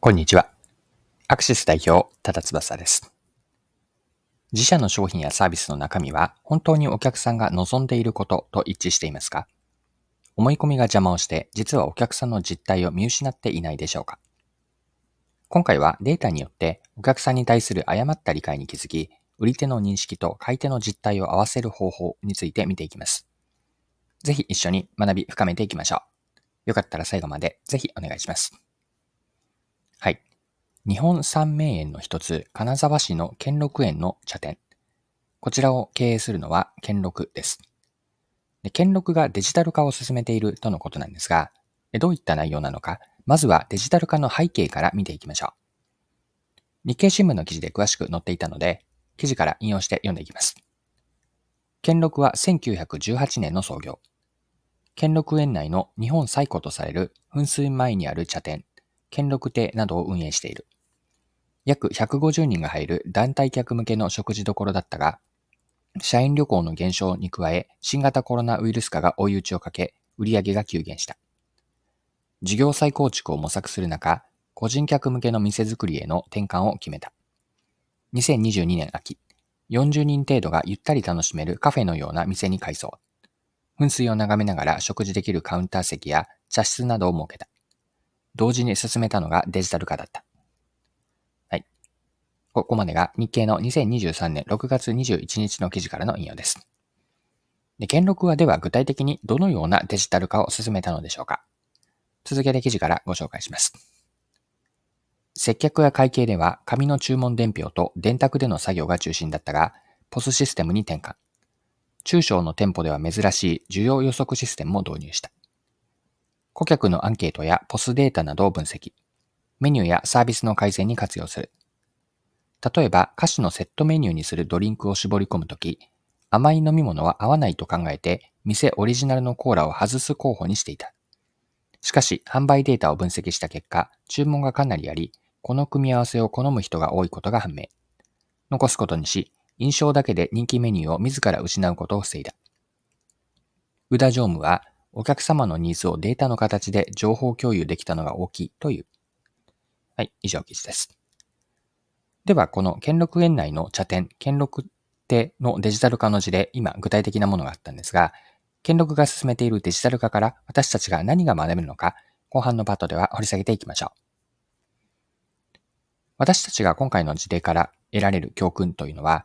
こんにちは。アクシス代表、ただ翼です。自社の商品やサービスの中身は本当にお客さんが望んでいることと一致していますか？思い込みが邪魔をして実はお客さんの実態を見失っていないでしょうか？今回はデータによってお客さんに対する誤った理解に気づき、売り手の認識と買い手の実態を合わせる方法について見ていきます。ぜひ一緒に学び深めていきましょう。よかったら最後までぜひお願いします。日本三名園の一つ、金沢市の兼六園の茶店。こちらを経営するのは兼六です。で兼六がデジタル化を進めているとのことなんですが、どういった内容なのか、まずはデジタル化の背景から見ていきましょう。日経新聞の記事で詳しく載っていたので、記事から引用して読んでいきます。兼六は1918年の創業。兼六園内の日本最古とされる噴水前にある茶店、兼六亭などを運営している。約150人が入る団体客向けの食事処だったが、社員旅行の減少に加え、新型コロナウイルス化が追い打ちをかけ、売り上げが急減した。事業再構築を模索する中、個人客向けの店作りへの転換を決めた。2022年秋、40人程度がゆったり楽しめるカフェのような店に改装。噴水を眺めながら食事できるカウンター席や茶室などを設けた。同時に進めたのがデジタル化だった。ここまでが日経の2023年6月21日の記事からの引用です。で、兼六はでは具体的にどのようなデジタル化を進めたのでしょうか続けて記事からご紹介します。接客や会計では紙の注文伝票と電卓での作業が中心だったが、ポスシステムに転換。中小の店舗では珍しい需要予測システムも導入した。顧客のアンケートやポスデータなどを分析。メニューやサービスの改善に活用する。例えば、菓子のセットメニューにするドリンクを絞り込むとき、甘い飲み物は合わないと考えて、店オリジナルのコーラを外す候補にしていた。しかし、販売データを分析した結果、注文がかなりあり、この組み合わせを好む人が多いことが判明。残すことにし、印象だけで人気メニューを自ら失うことを防いだ。宇田常務は、お客様のニーズをデータの形で情報共有できたのが大きいという。はい、以上記事です。では、この兼六園内の茶店、兼六亭のデジタル化の事例、今具体的なものがあったんですが、兼六が進めているデジタル化から私たちが何が学べるのか、後半のパートでは掘り下げていきましょう。私たちが今回の事例から得られる教訓というのは、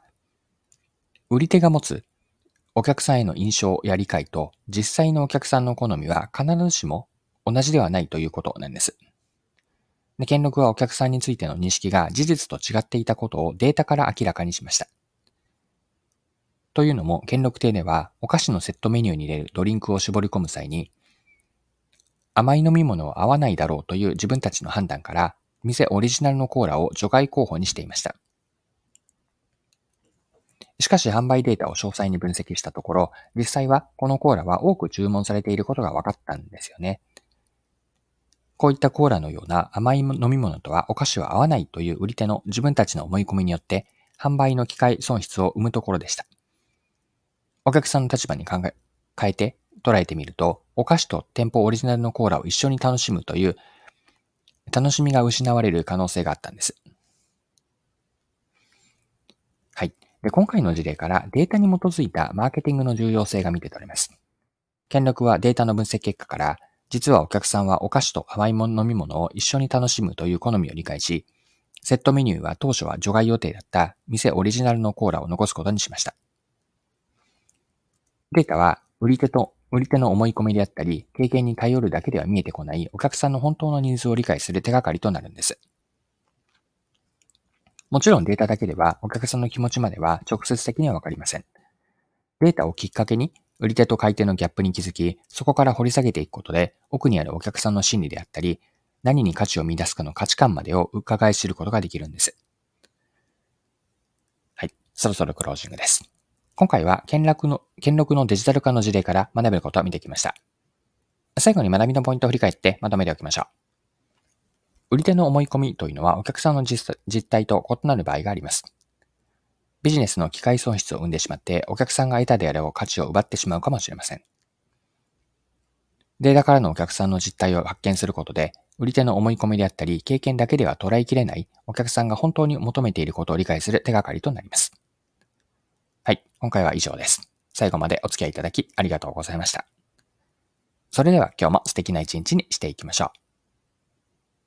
売り手が持つお客さんへの印象や理解と実際のお客さんの好みは必ずしも同じではないということなんです。で、兼六はお客さんについての認識が事実と違っていたことをデータから明らかにしました。というのも、兼六亭ではお菓子のセットメニューに入れるドリンクを絞り込む際に、甘い飲み物は合わないだろうという自分たちの判断から、店オリジナルのコーラを除外候補にしていました。しかし販売データを詳細に分析したところ、実際はこのコーラは多く注文されていることが分かったんですよね。こういったコーラのような甘い飲み物とはお菓子は合わないという売り手の自分たちの思い込みによって、販売の機会損失を生むところでした。お客さんの立場に考え、変えて捉えてみると、お菓子と店舗オリジナルのコーラを一緒に楽しむという、楽しみが失われる可能性があったんです。はいで今回の事例からデータに基づいたマーケティングの重要性が見て取れます。権力はデータの分析結果から、実はお客さんはお菓子と甘いもの飲み物を一緒に楽しむという好みを理解し、セットメニューは当初は除外予定だった店オリジナルのコーラを残すことにしました。データは売り手と売り手の思い込みであったり、経験に頼るだけでは見えてこないお客さんの本当のニーズを理解する手がかりとなるんです。もちろんデータだけではお客さんの気持ちまでは直接的にはわかりません。データをきっかけに売り手と買い手のギャップに気づき、そこから掘り下げていくことで奥にあるお客さんの心理であったり、何に価値を見出すかの価値観までを伺い知ることができるんです。はい。そろそろクロージングです。今回は、兼六の、兼六のデジタル化の事例から学べることを見てきました。最後に学びのポイントを振り返ってまとめておきましょう。売り手の思い込みというのはお客さんの実態と異なる場合があります。ビジネスの機会損失を生んでしまってお客さんが得たであろう価値を奪ってしまうかもしれません。データからのお客さんの実態を発見することで、売り手の思い込みであったり、経験だけでは捉えきれないお客さんが本当に求めていることを理解する手がかりとなります。はい、今回は以上です。最後までお付き合いいただきありがとうございました。それでは今日も素敵な一日にしていきましょう。